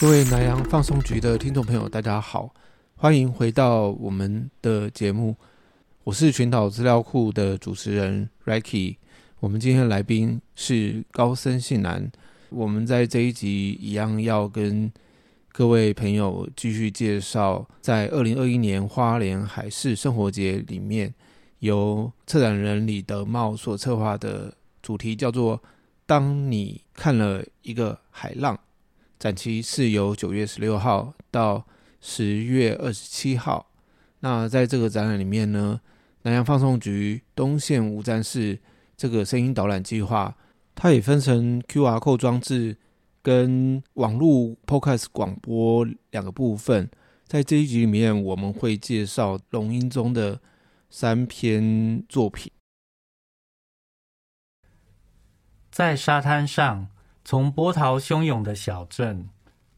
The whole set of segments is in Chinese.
各位南洋放送局的听众朋友，大家好，欢迎回到我们的节目。我是群岛资料库的主持人 Ricky。我们今天的来宾是高森信男。我们在这一集一样要跟各位朋友继续介绍，在二零二一年花莲海事生活节里面，由策展人李德茂所策划的主题叫做“当你看了一个海浪”。展期是由九月十六号到十月二十七号。那在这个展览里面呢，南洋放送局东线无战事这个声音导览计划，它也分成 QR Code 装置跟网络 Podcast 广播两个部分。在这一集里面，我们会介绍龙英宗的三篇作品。在沙滩上。从波涛汹涌的小镇，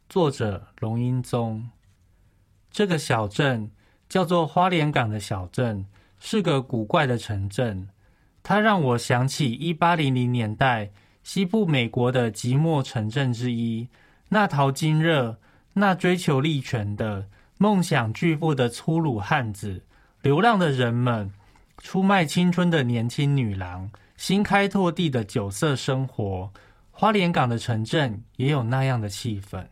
作者龙英宗。这个小镇叫做花莲港的小镇，是个古怪的城镇。它让我想起一八零零年代西部美国的寂寞城镇之一，那淘金热、那追求利权的梦想巨富的粗鲁汉子、流浪的人们、出卖青春的年轻女郎、新开拓地的酒色生活。花莲港的城镇也有那样的气氛，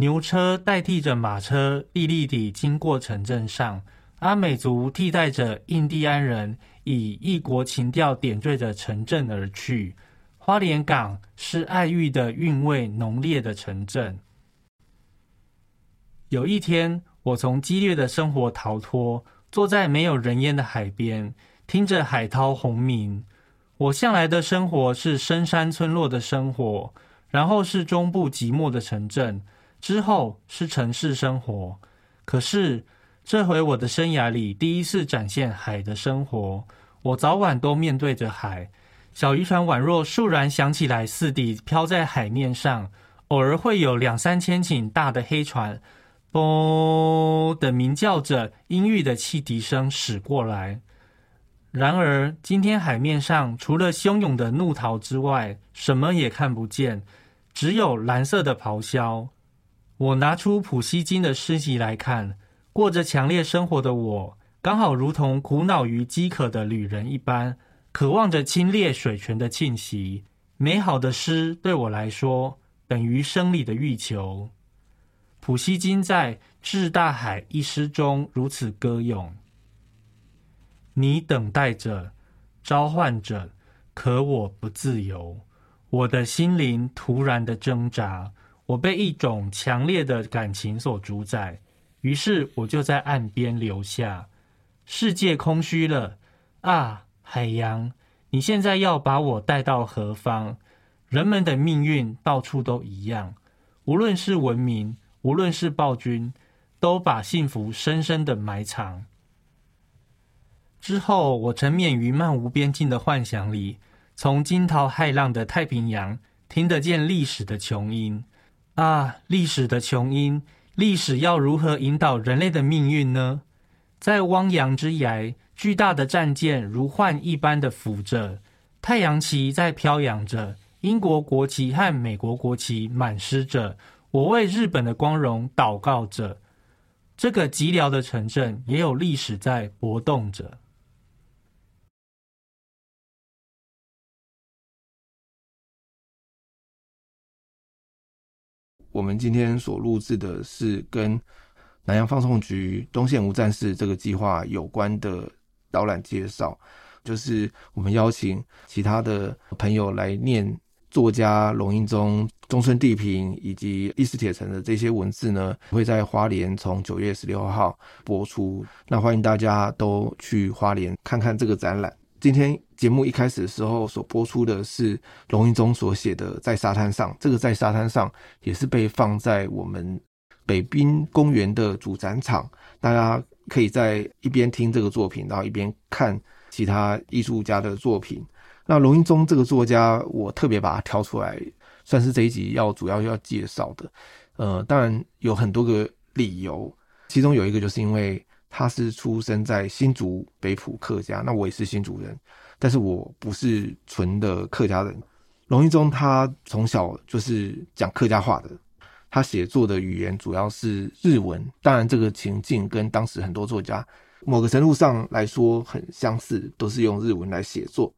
牛车代替着马车，嚦嚦地经过城镇上。阿美族替代着印第安人，以异国情调点缀着城镇而去。花莲港是爱欲的韵味浓烈的城镇。有一天，我从激烈的生活逃脱，坐在没有人烟的海边，听着海涛轰鸣。我向来的生活是深山村落的生活，然后是中部寂寞的城镇，之后是城市生活。可是这回我的生涯里第一次展现海的生活，我早晚都面对着海。小渔船宛若倏然响起来似的飘在海面上，偶尔会有两三千顷大的黑船，啵的鸣叫着阴郁的汽笛声驶过来。然而，今天海面上除了汹涌的怒涛之外，什么也看不见，只有蓝色的咆哮。我拿出普希金的诗集来看，过着强烈生活的我，刚好如同苦恼于饥渴的旅人一般，渴望着清冽水泉的气息。美好的诗对我来说，等于生理的欲求。普希金在《致大海》一诗中如此歌咏。你等待着，召唤着，可我不自由。我的心灵突然的挣扎，我被一种强烈的感情所主宰。于是我就在岸边留下。世界空虚了啊，海洋，你现在要把我带到何方？人们的命运到处都一样，无论是文明，无论是暴君，都把幸福深深的埋藏。之后，我沉湎于漫无边际的幻想里，从惊涛骇浪的太平洋听得见历史的琼音。啊，历史的琼音，历史要如何引导人类的命运呢？在汪洋之涯，巨大的战舰如幻一般的浮着，太阳旗在飘扬着，英国国旗和美国国旗满湿着。我为日本的光荣祷告着。这个寂寥的城镇也有历史在搏动着。我们今天所录制的是跟南洋放送局东线无战事这个计划有关的导览介绍，就是我们邀请其他的朋友来念作家龙瑛宗、中村地平以及历史铁城的这些文字呢，会在花莲从九月十六号播出。那欢迎大家都去花莲看看这个展览。今天节目一开始的时候所播出的是龙瑛宗所写的《在沙滩上》，这个在沙滩上也是被放在我们北滨公园的主展场。大家可以在一边听这个作品，然后一边看其他艺术家的作品。那龙英宗这个作家，我特别把他挑出来，算是这一集要主要要介绍的。呃，当然有很多个理由，其中有一个就是因为他是出生在新竹北埔客家，那我也是新竹人，但是我不是纯的客家人。龙一宗他从小就是讲客家话的，他写作的语言主要是日文，当然这个情境跟当时很多作家某个程度上来说很相似，都是用日文来写作。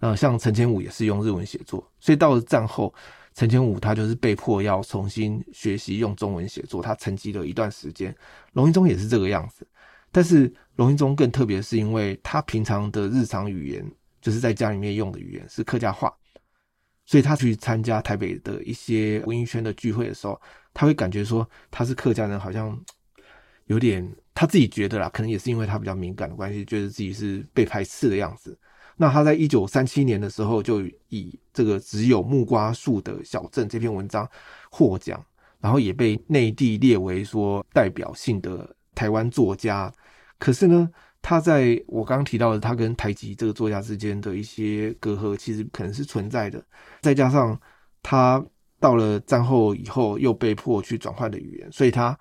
呃，像陈千武也是用日文写作，所以到了战后，陈千武他就是被迫要重新学习用中文写作，他沉寂了一段时间。龙一宗也是这个样子，但是龙英宗更特别，是因为他平常的日常语言就是在家里面用的语言是客家话，所以他去参加台北的一些文艺圈的聚会的时候，他会感觉说他是客家人，好像有点他自己觉得啦，可能也是因为他比较敏感的关系，觉得自己是被排斥的样子。那他在一九三七年的时候，就以这个只有木瓜树的小镇这篇文章获奖，然后也被内地列为说代表性的台湾作家。可是呢，他在我刚刚提到的，他跟台籍这个作家之间的一些隔阂，其实可能是存在的。再加上他到了战后以后，又被迫去转换的语言，所以他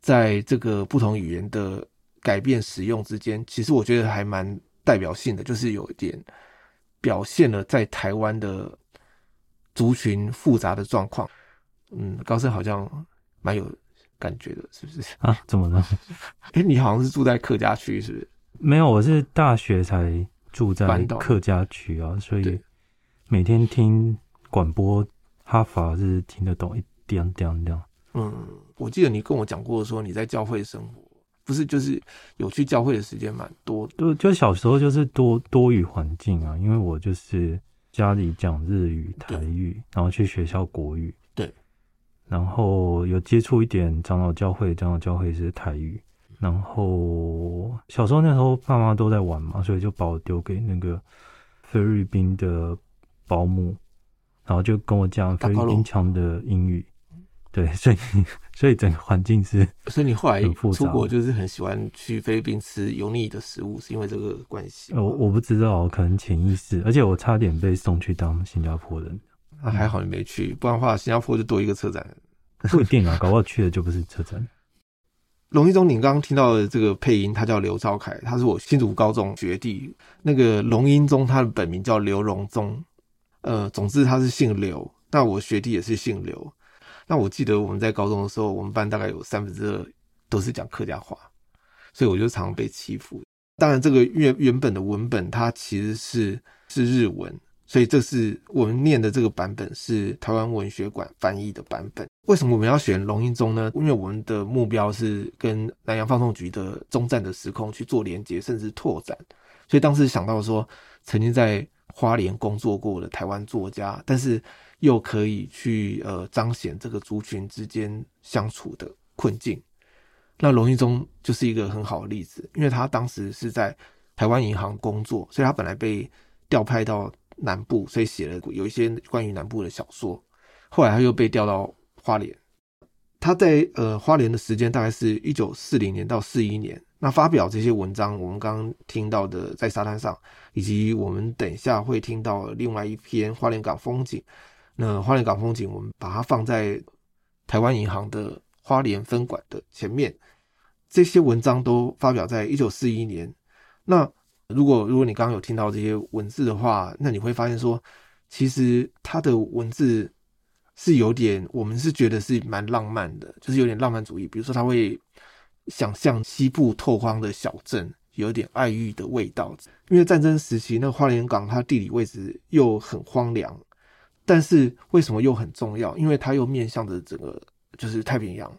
在这个不同语言的改变使用之间，其实我觉得还蛮。代表性的就是有一点表现了在台湾的族群复杂的状况。嗯，高盛好像蛮有感觉的，是不是啊？怎么了？哎、欸，你好像是住在客家区，是不是？没有，我是大学才住在客家区啊，所以每天听广播哈法是听得懂一点点点。嗯，我记得你跟我讲过说你在教会生活。不是，就是有去教会的时间蛮多，就就小时候就是多多语环境啊，因为我就是家里讲日语、台语，然后去学校国语，对，然后有接触一点长老教会，长老教会是台语，然后小时候那时候爸妈都在玩嘛，所以就把我丢给那个菲律宾的保姆，然后就跟我讲菲律宾腔的英语。对，所以 所以整个环境是，所以你后来出国就是很喜欢去菲律宾吃油腻的食物，是因为这个关系？我我不知道，可能潜意识，而且我差点被送去当新加坡人。啊，还好你没去，不然的话新加坡就多一个车展。不一定啊，搞不好去的就不是车展。龙一中，你刚刚听到的这个配音，他叫刘兆凯，他是我新竹高中学弟。那个龙英中，他的本名叫刘荣宗，呃，总之他是姓刘。那我学弟也是姓刘。那我记得我们在高中的时候，我们班大概有三分之二都是讲客家话，所以我就常常被欺负。当然，这个原原本的文本它其实是是日文，所以这是我们念的这个版本是台湾文学馆翻译的版本。为什么我们要选龙应宗呢？因为我们的目标是跟南洋放送局的终战的时空去做连接，甚至拓展。所以当时想到说，曾经在花莲工作过的台湾作家，但是。又可以去呃彰显这个族群之间相处的困境，那龙应宗就是一个很好的例子，因为他当时是在台湾银行工作，所以他本来被调派到南部，所以写了有一些关于南部的小说。后来他又被调到花莲，他在呃花莲的时间大概是一九四零年到四一年。那发表这些文章，我们刚刚听到的在沙滩上，以及我们等一下会听到另外一篇花莲港风景。那花莲港风景，我们把它放在台湾银行的花莲分馆的前面。这些文章都发表在一九四一年。那如果如果你刚刚有听到这些文字的话，那你会发现说，其实它的文字是有点，我们是觉得是蛮浪漫的，就是有点浪漫主义。比如说，他会想象西部拓荒的小镇，有点爱欲的味道。因为战争时期，那花莲港它地理位置又很荒凉。但是为什么又很重要？因为它又面向着整个就是太平洋，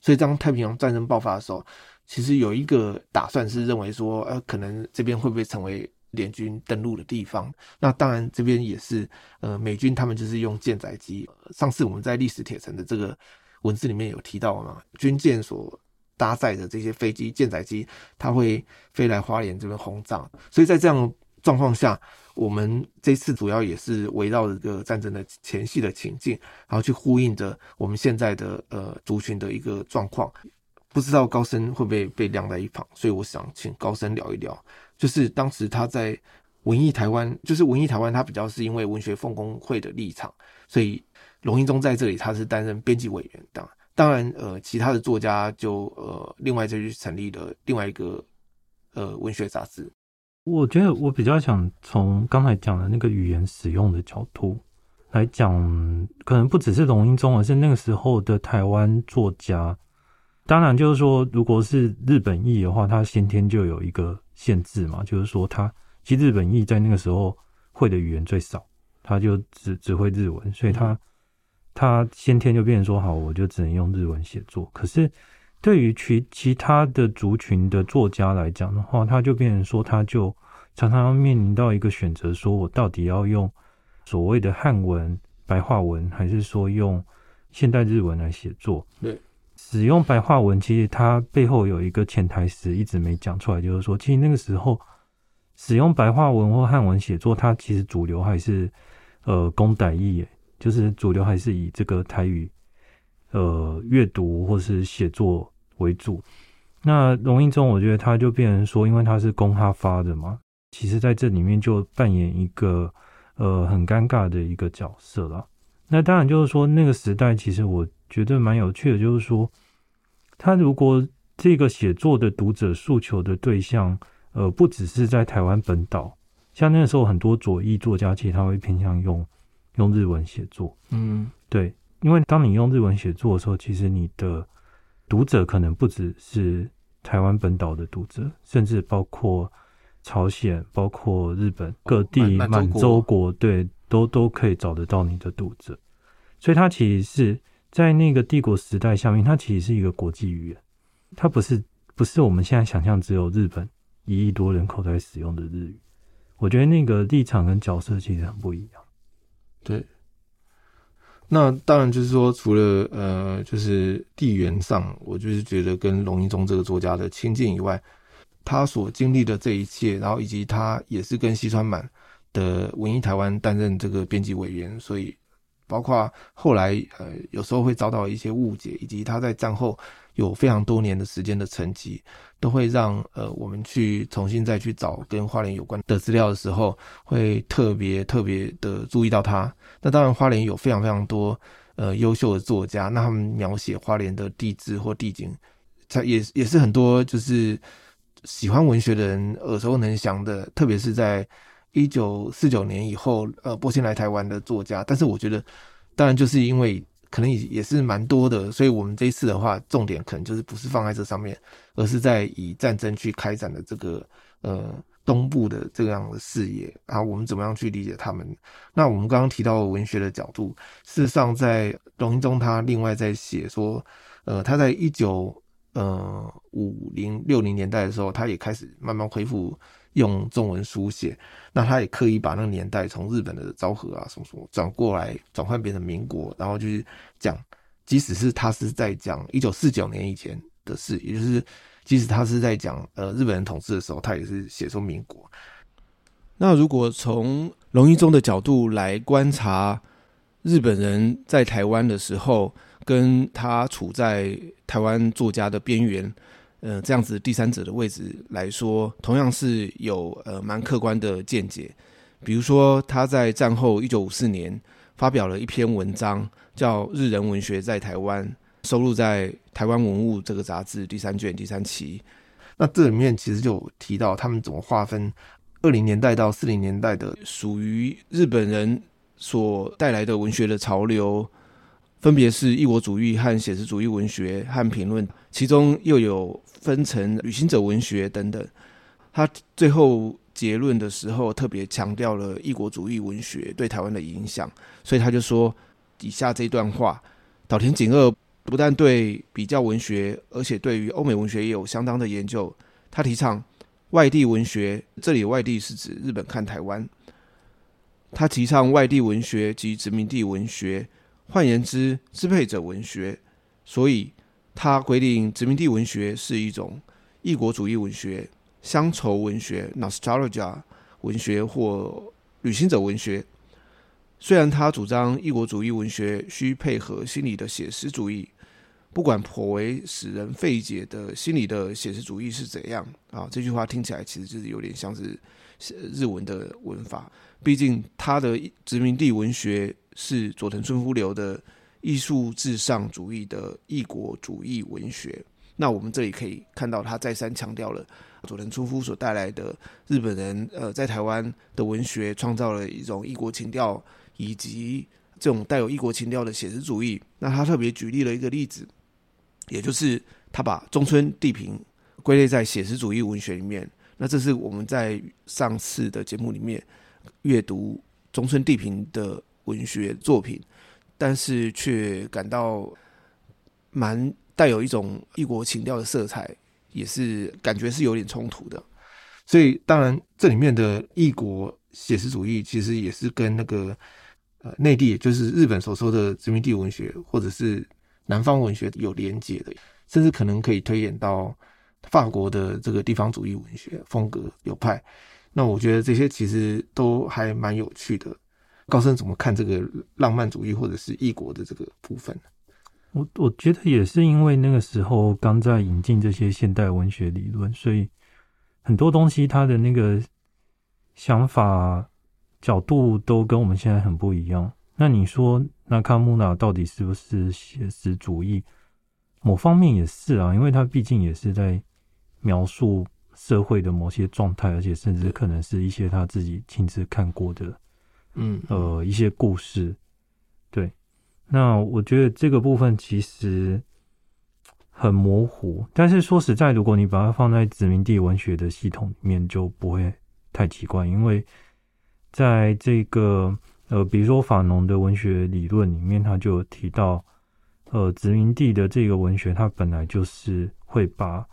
所以当太平洋战争爆发的时候，其实有一个打算是认为说，呃，可能这边会不会成为联军登陆的地方？那当然这边也是，呃，美军他们就是用舰载机。上次我们在历史铁城的这个文字里面有提到嘛，军舰所搭载的这些飞机、舰载机，它会飞来花莲这边轰炸。所以在这样状况下。我们这次主要也是围绕着这个战争的前戏的情境，然后去呼应着我们现在的呃族群的一个状况。不知道高僧会不会被晾在一旁，所以我想请高僧聊一聊，就是当时他在文艺台湾，就是文艺台湾，他比较是因为文学奉公会的立场，所以龙一宗在这里他是担任编辑委员的。当然，呃，其他的作家就呃另外就去成立了另外一个呃文学杂志。我觉得我比较想从刚才讲的那个语言使用的角度来讲，可能不只是龙一宗，而是那个时候的台湾作家。当然，就是说，如果是日本裔的话，他先天就有一个限制嘛，就是说，他其实日本裔在那个时候会的语言最少，他就只只会日文，所以它它先天就变成说，好，我就只能用日文写作。可是，对于其其他的族群的作家来讲的话，他就变成说，他就常常要面临到一个选择，说我到底要用所谓的汉文、白话文，还是说用现代日文来写作？对。使用白话文，其实它背后有一个潜台词一直没讲出来，就是说，其实那个时候使用白话文或汉文写作，它其实主流还是呃公台译，就是主流还是以这个台语呃阅读或是写作为主。那龙一宗，我觉得他就变成说，因为他是公哈发的嘛，其实在这里面就扮演一个呃很尴尬的一个角色了。那当然就是说，那个时代其实我觉得蛮有趣的，就是说。他如果这个写作的读者诉求的对象，呃，不只是在台湾本岛，像那个时候很多左翼作家，其实他会偏向用用日文写作。嗯，对，因为当你用日文写作的时候，其实你的读者可能不只是台湾本岛的读者，甚至包括朝鲜、包括日本各地满洲国，对，都都可以找得到你的读者。所以，他其实是。在那个帝国时代下面，它其实是一个国际语言，它不是不是我们现在想象只有日本一亿多人口在使用的日语。我觉得那个立场跟角色其实很不一样。对，那当然就是说，除了呃，就是地缘上，我就是觉得跟龙一宗这个作家的亲近以外，他所经历的这一切，然后以及他也是跟西川满的文艺台湾担任这个编辑委员，所以。包括后来，呃，有时候会遭到一些误解，以及他在战后有非常多年的时间的沉寂，都会让呃我们去重新再去找跟花莲有关的资料的时候，会特别特别的注意到他。那当然，花莲有非常非常多呃优秀的作家，那他们描写花莲的地质或地景，他也也是很多就是喜欢文学的人耳熟能详的，特别是在。一九四九年以后，呃，波仙来台湾的作家，但是我觉得，当然就是因为可能也也是蛮多的，所以我们这一次的话，重点可能就是不是放在这上面，而是在以战争去开展的这个呃东部的这样的视野，然后我们怎么样去理解他们？那我们刚刚提到文学的角度，事实上在龙一宗他另外在写说，呃，他在一九呃五零六零年代的时候，他也开始慢慢恢复。用中文书写，那他也刻意把那个年代从日本的昭和啊什么什么转过来，转换变成民国，然后就是讲，即使是他是在讲一九四九年以前的事，也就是即使他是在讲呃日本人统治的时候，他也是写出民国。那如果从龙一中的角度来观察日本人在台湾的时候，跟他处在台湾作家的边缘。呃，这样子第三者的位置来说，同样是有呃蛮客观的见解。比如说，他在战后一九五四年发表了一篇文章，叫《日人文学在台湾》，收录在《台湾文物》这个杂志第三卷第三期。那这里面其实就提到他们怎么划分二零年代到四零年代的属于日本人所带来的文学的潮流。分别是异国主义和写实主义文学和评论，其中又有分成旅行者文学等等。他最后结论的时候特别强调了异国主义文学对台湾的影响，所以他就说以下这段话：岛田景二不但对比较文学，而且对于欧美文学也有相当的研究。他提倡外地文学，这里外地是指日本看台湾。他提倡外地文学及殖民地文学。换言之，支配者文学，所以他规定殖民地文学是一种异国主义文学、乡愁文学 （nostalgia） 文学或旅行者文学。虽然他主张异国主义文学需配合心理的写实主义，不管颇为使人费解的心理的写实主义是怎样啊，这句话听起来其实就是有点像是日文的文法。毕竟他的殖民地文学是佐藤春夫流的艺术至上主义的异国主义文学。那我们这里可以看到，他再三强调了佐藤春夫所带来的日本人呃在台湾的文学，创造了一种异国情调，以及这种带有异国情调的写实主义。那他特别举例了一个例子。也就是他把中村地平归类在写实主义文学里面，那这是我们在上次的节目里面阅读中村地平的文学作品，但是却感到蛮带有一种异国情调的色彩，也是感觉是有点冲突的。所以，当然这里面的异国写实主义其实也是跟那个呃内地，就是日本所说的殖民地文学，或者是。南方文学有连结的，甚至可能可以推演到法国的这个地方主义文学风格流派。那我觉得这些其实都还蛮有趣的。高僧怎么看这个浪漫主义或者是异国的这个部分？我我觉得也是因为那个时候刚在引进这些现代文学理论，所以很多东西它的那个想法角度都跟我们现在很不一样。那你说，那卡穆纳到底是不是写实主义？某方面也是啊，因为他毕竟也是在描述社会的某些状态，而且甚至可能是一些他自己亲自看过的，嗯，呃，一些故事。对，那我觉得这个部分其实很模糊，但是说实在，如果你把它放在殖民地文学的系统里面，就不会太奇怪，因为在这个。呃，比如说法农的文学理论里面，他就有提到，呃，殖民地的这个文学，它本来就是会把，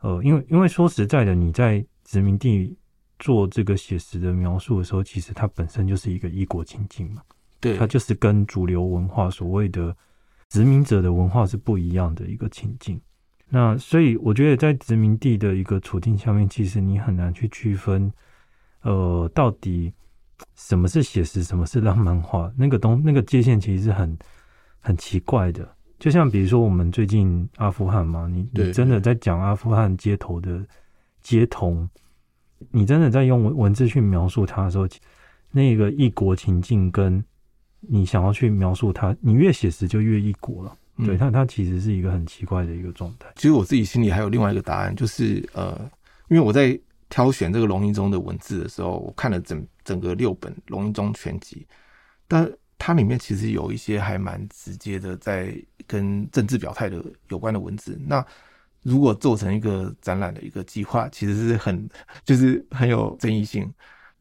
呃，因为因为说实在的，你在殖民地做这个写实的描述的时候，其实它本身就是一个异国情境嘛，对，它就是跟主流文化所谓的殖民者的文化是不一样的一个情境。那所以我觉得，在殖民地的一个处境下面，其实你很难去区分，呃，到底。什么是写实？什么是浪漫化？那个东那个界限其实是很很奇怪的。就像比如说我们最近阿富汗嘛，你你真的在讲阿富汗街头的街童，你真的在用文文字去描述它的时候，那个异国情境跟你想要去描述它，你越写实就越异国了。对，它它其实是一个很奇怪的一个状态。其实我自己心里还有另外一个答案，就是呃，因为我在。挑选这个龙一中的文字的时候，我看了整整个六本龙一中全集，但它里面其实有一些还蛮直接的，在跟政治表态的有关的文字。那如果做成一个展览的一个计划，其实是很就是很有争议性。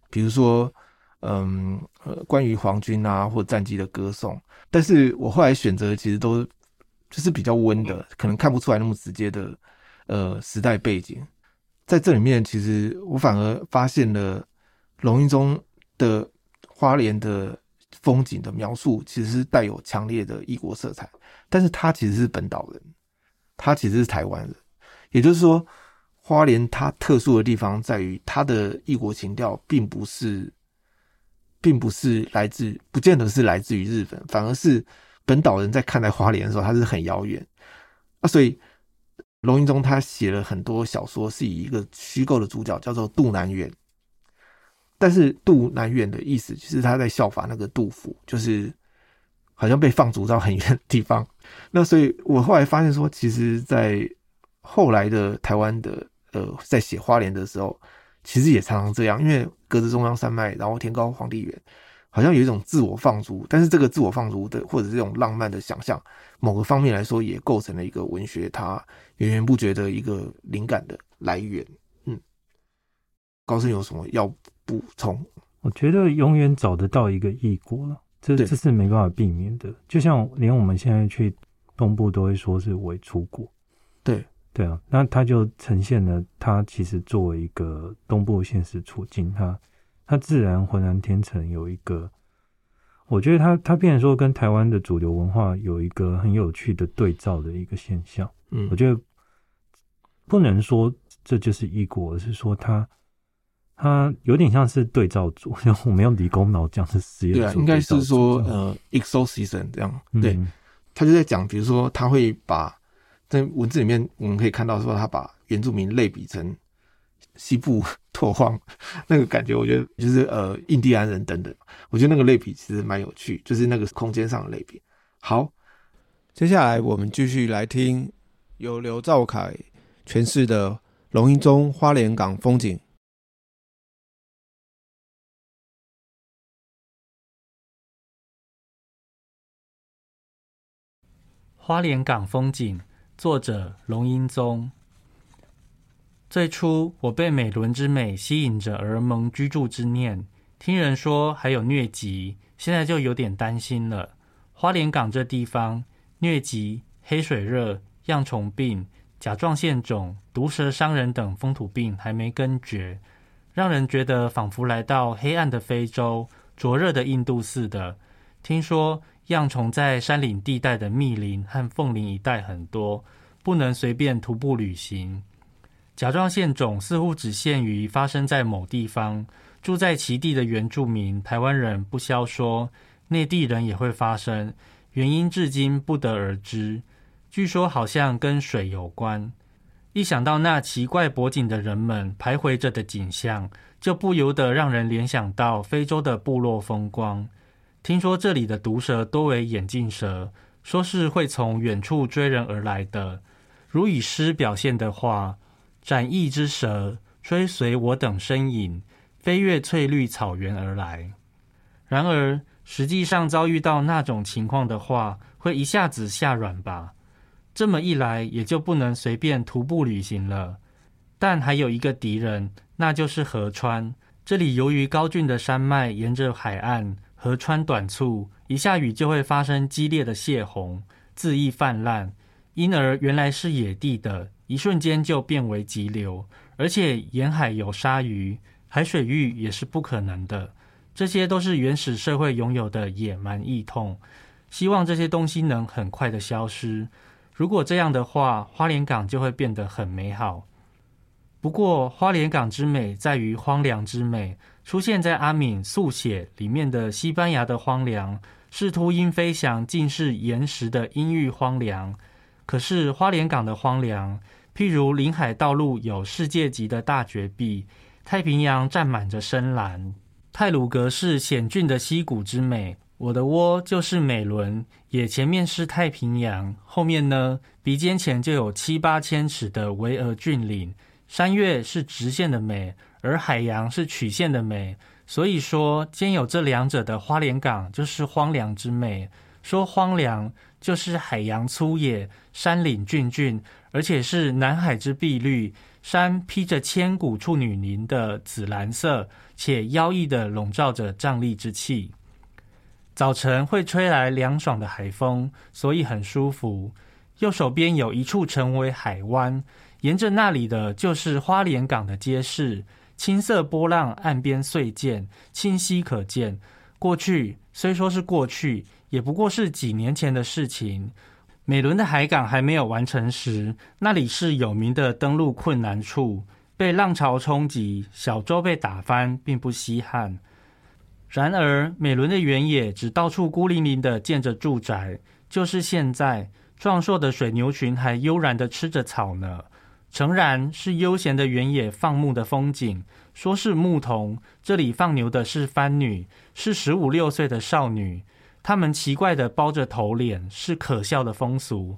比如说，嗯，呃，关于皇军啊或战机的歌颂，但是我后来选择其实都就是比较温的，可能看不出来那么直接的呃时代背景。在这里面，其实我反而发现了龙一中的花莲的风景的描述，其实是带有强烈的异国色彩。但是他其实是本岛人，他其实是台湾人。也就是说，花莲它特殊的地方在于，它的异国情调并不是，并不是来自，不见得是来自于日本，反而是本岛人在看待花莲的时候，它是很遥远啊，所以。龙一中他写了很多小说，是以一个虚构的主角叫做杜南远，但是杜南远的意思其实他在效法那个杜甫，就是好像被放逐到很远的地方。那所以我后来发现说，其实，在后来的台湾的呃，在写花莲的时候，其实也常常这样，因为隔着中央山脉，然后天高皇帝远。好像有一种自我放逐，但是这个自我放逐的，或者这种浪漫的想象，某个方面来说，也构成了一个文学它源源不绝的一个灵感的来源。嗯，高僧有什么要补充？我觉得永远找得到一个异国了，这这是没办法避免的。就像连我们现在去东部都会说是伪出国，对对啊，那它就呈现了它其实作为一个东部现实处境，它。它自然浑然天成，有一个，我觉得它它变成说跟台湾的主流文化有一个很有趣的对照的一个现象。嗯，我觉得不能说这就是异国，而是说它它有点像是对照组，就我们用理工脑讲是实验。对啊，应该是说呃，exorcism 这样。对，他就在讲，比如说他会把在文字里面我们可以看到说，他把原住民类比成西部 拓荒那个感觉，我觉得就是呃印第安人等等，我觉得那个类比其实蛮有趣，就是那个空间上的类比。好，接下来我们继续来听由刘兆凯诠释的龙吟中花莲港风景。花莲港风景，作者龙英宗。最初，我被美仑之美吸引着而萌居住之念。听人说还有疟疾，现在就有点担心了。花莲港这地方，疟疾、黑水热、恙虫病、甲状腺肿、毒蛇伤人等风土病还没根绝，让人觉得仿佛来到黑暗的非洲、灼热的印度似的。听说。恙虫在山岭地带的密林和凤林一带很多，不能随便徒步旅行。甲状腺肿似乎只限于发生在某地方，住在其地的原住民台湾人不消说，内地人也会发生，原因至今不得而知。据说好像跟水有关。一想到那奇怪脖颈的人们徘徊着的景象，就不由得让人联想到非洲的部落风光。听说这里的毒蛇多为眼镜蛇，说是会从远处追人而来的。如以诗表现的话，展翼之蛇追随我等身影，飞越翠绿草原而来。然而实际上遭遇到那种情况的话，会一下子吓软吧？这么一来，也就不能随便徒步旅行了。但还有一个敌人，那就是河川。这里由于高峻的山脉沿着海岸。河川短促，一下雨就会发生激烈的泄洪，恣意泛滥，因而原来是野地的，一瞬间就变为急流。而且沿海有鲨鱼、海水浴也是不可能的。这些都是原始社会拥有的野蛮异痛。希望这些东西能很快的消失。如果这样的话，花莲港就会变得很美好。不过，花莲港之美在于荒凉之美。出现在阿敏速写里面的西班牙的荒凉，是秃鹰飞翔，尽是岩石的阴郁荒凉。可是花莲港的荒凉，譬如临海道路有世界级的大绝壁，太平洋占满着深蓝，泰鲁格是险峻的溪谷之美。我的窝就是美仑，也前面是太平洋，后面呢，鼻尖前就有七八千尺的巍峨峻岭，山岳是直线的美。而海洋是曲线的美，所以说兼有这两者的花莲港就是荒凉之美。说荒凉就是海洋粗野，山岭峻峻，而且是南海之碧绿，山披着千古处女鳞的紫蓝色，且妖异的笼罩着瘴癘之气。早晨会吹来凉爽的海风，所以很舒服。右手边有一处成为海湾，沿着那里的就是花莲港的街市。青色波浪，岸边碎见，清晰可见。过去虽说是过去，也不过是几年前的事情。美仑的海港还没有完成时，那里是有名的登陆困难处，被浪潮冲击，小舟被打翻，并不稀罕。然而，美仑的原野只到处孤零零的建着住宅，就是现在，壮硕的水牛群还悠然的吃着草呢。诚然是悠闲的原野放牧的风景，说是牧童，这里放牛的是番女，是十五六岁的少女。她们奇怪地包着头脸，是可笑的风俗。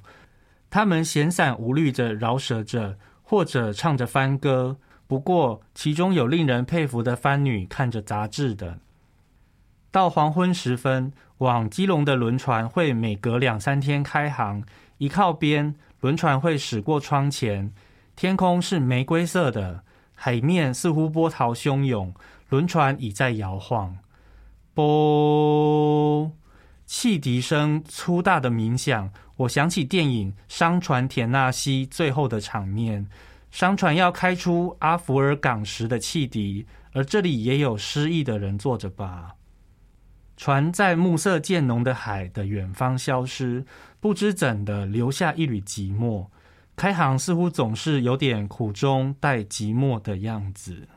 她们闲散无虑着饶舌着，或者唱着番歌。不过其中有令人佩服的番女看着杂志的。到黄昏时分，往基隆的轮船会每隔两三天开航，一靠边，轮船会驶过窗前。天空是玫瑰色的，海面似乎波涛汹涌，轮船已在摇晃。啵，汽笛声粗大的鸣响，我想起电影《商船田纳西》最后的场面，商船要开出阿福尔港时的汽笛，而这里也有失意的人坐着吧？船在暮色渐浓的海的远方消失，不知怎的留下一缕寂寞。开航似乎总是有点苦中带寂寞的样子。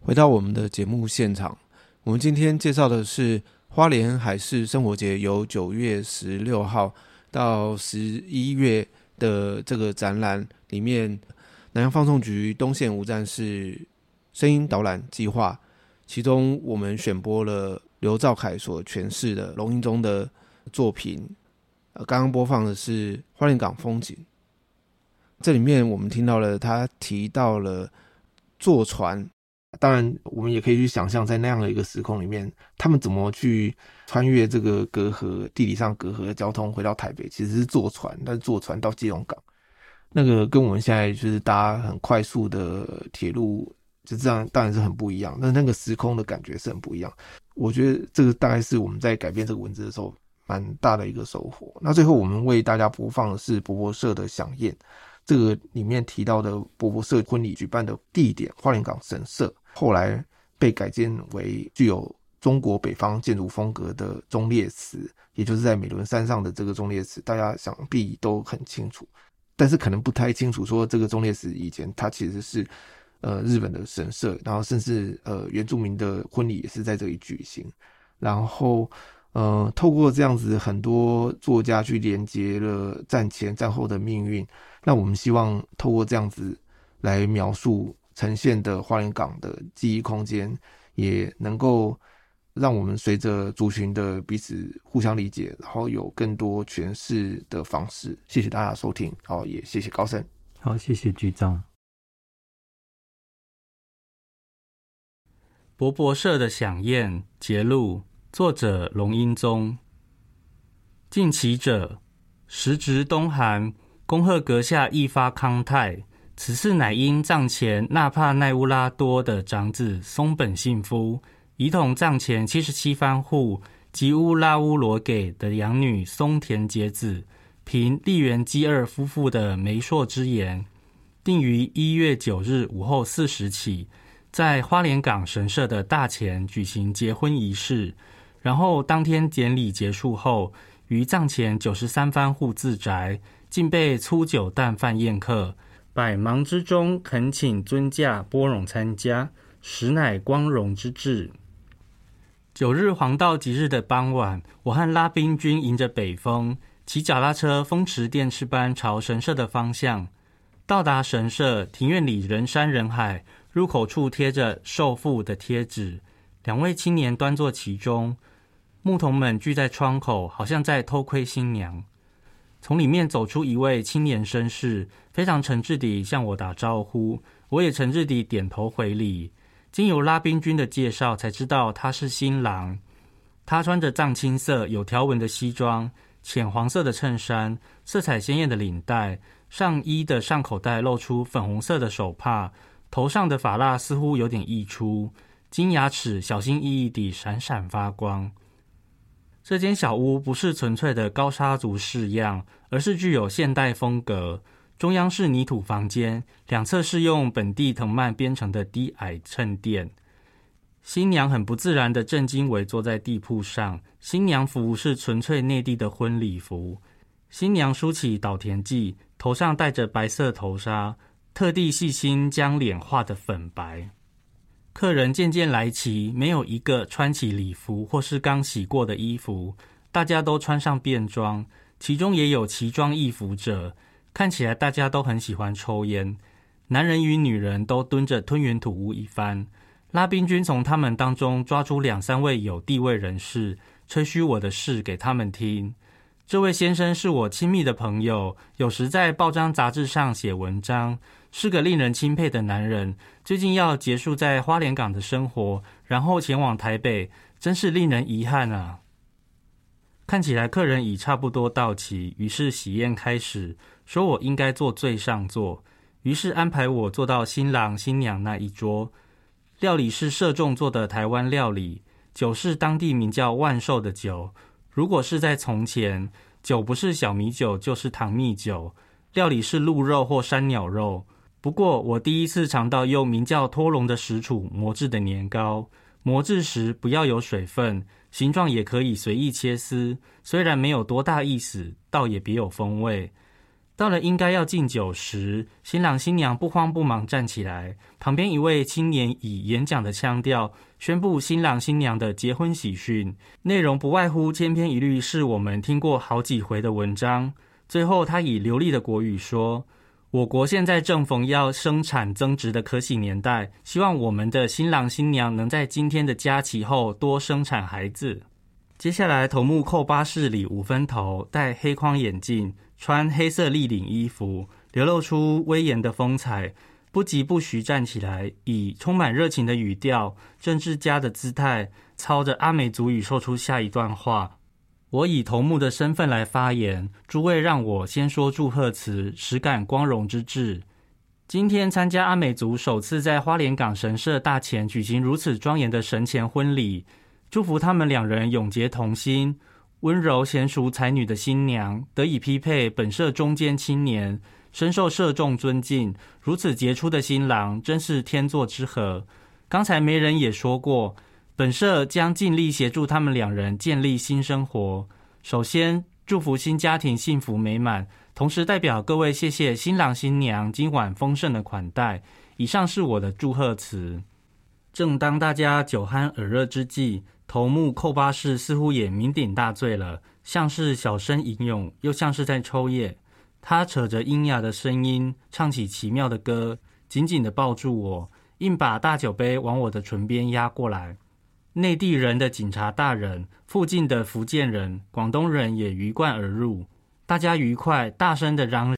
回到我们的节目现场，我们今天介绍的是花莲海事生活节由九月十六号到十一月的这个展览里面，南洋放送局东线无战事声音导览计划，其中我们选播了刘兆凯所诠释的龙瑛宗的作品。呃，刚刚播放的是花莲港风景。这里面我们听到了他提到了坐船，当然我们也可以去想象，在那样的一个时空里面，他们怎么去穿越这个隔阂、地理上隔阂的交通回到台北，其实是坐船，但是坐船到基隆港，那个跟我们现在就是搭很快速的铁路，就这样当然是很不一样。但那个时空的感觉是很不一样。我觉得这个大概是我们在改编这个文字的时候。蛮大的一个收获。那最后我们为大家播放的是博博社的响宴，这个里面提到的博博社婚礼举办的地点花莲港神社，后来被改建为具有中国北方建筑风格的忠烈祠，也就是在美仑山上的这个忠烈祠，大家想必都很清楚，但是可能不太清楚说这个忠烈祠以前它其实是呃日本的神社，然后甚至呃原住民的婚礼也是在这里举行，然后。呃，透过这样子，很多作家去连接了战前、战后的命运。那我们希望透过这样子来描述、呈现的花莲港的记忆空间，也能够让我们随着族群的彼此互相理解，然后有更多诠释的方式。谢谢大家收听，好，也谢谢高森。好，谢谢局长。博博社的响宴节录。作者龙英宗。近期者，时值冬寒，恭贺阁下一发康泰。此次乃因葬前纳帕奈乌拉多的长子松本幸夫，仪同葬前七十七番户吉乌拉乌罗给的养女松田节子，凭利元基二夫妇的媒妁之言，定于一月九日午后四时起，在花莲港神社的大前举行结婚仪式。然后当天典礼结束后，于葬前九十三番户自宅，竟备粗酒淡饭宴客，百忙之中恳请尊驾拨冗参加，实乃光荣之至。九日黄道吉日的傍晚，我和拉宾均迎着北风，骑脚踏车风驰电掣般朝神社的方向。到达神社庭院里人山人海，入口处贴着寿父的贴纸，两位青年端坐其中。牧童们聚在窗口，好像在偷窥新娘。从里面走出一位青年绅士，非常诚挚地向我打招呼，我也诚挚地点头回礼。经由拉宾君的介绍，才知道他是新郎。他穿着藏青色有条纹的西装，浅黄色的衬衫，色彩鲜艳的领带，上衣的上口袋露出粉红色的手帕，头上的发蜡似乎有点溢出，金牙齿小心翼翼地闪闪发光。这间小屋不是纯粹的高砂族式样，而是具有现代风格。中央是泥土房间，两侧是用本地藤蔓编成的低矮衬垫。新娘很不自然的正襟危坐在地铺上，新娘服是纯粹内地的婚礼服。新娘梳起岛田髻，头上戴着白色头纱，特地细心将脸画得粉白。客人渐渐来齐，没有一个穿起礼服或是刚洗过的衣服，大家都穿上便装，其中也有奇装异服者。看起来大家都很喜欢抽烟，男人与女人都蹲着吞云吐雾一番。拉宾君从他们当中抓出两三位有地位人士，吹嘘我的事给他们听。这位先生是我亲密的朋友，有时在报章杂志上写文章。是个令人钦佩的男人，最近要结束在花莲港的生活，然后前往台北，真是令人遗憾啊！看起来客人已差不多到齐，于是喜宴开始，说我应该坐最上座，于是安排我坐到新郎新娘那一桌。料理是社众做的台湾料理，酒是当地名叫万寿的酒。如果是在从前，酒不是小米酒，就是糖蜜酒。料理是鹿肉或山鸟肉。不过，我第一次尝到用名叫托龙的石杵磨制的年糕。磨制时不要有水分，形状也可以随意切丝。虽然没有多大意思，倒也别有风味。到了应该要敬酒时，新郎新娘不慌不忙站起来，旁边一位青年以演讲的腔调宣布新郎新娘的结婚喜讯，内容不外乎千篇一律，是我们听过好几回的文章。最后，他以流利的国语说：“我国现在正逢要生产增值的可喜年代，希望我们的新郎新娘能在今天的佳期后多生产孩子。”接下来，头目寇巴士里五分头，戴黑框眼镜，穿黑色立领衣服，流露出威严的风采，不疾不徐站起来，以充满热情的语调、政治家的姿态，操着阿美族语说出下一段话。我以头目的身份来发言，诸位让我先说祝贺词，实感光荣之至。今天参加阿美族首次在花莲港神社大前举行如此庄严的神前婚礼。祝福他们两人永结同心，温柔娴淑才女的新娘得以匹配本社中坚青年，深受社众尊敬。如此杰出的新郎，真是天作之合。刚才媒人也说过，本社将尽力协助他们两人建立新生活。首先，祝福新家庭幸福美满，同时代表各位谢谢新郎新娘今晚丰盛的款待。以上是我的祝贺词。正当大家酒酣耳热之际，头目寇巴士似乎也酩酊大醉了，像是小声吟咏，又像是在抽噎。他扯着阴哑的声音唱起奇妙的歌，紧紧地抱住我，硬把大酒杯往我的唇边压过来。内地人的警察大人，附近的福建人、广东人也鱼贯而入，大家愉快大声的嚷。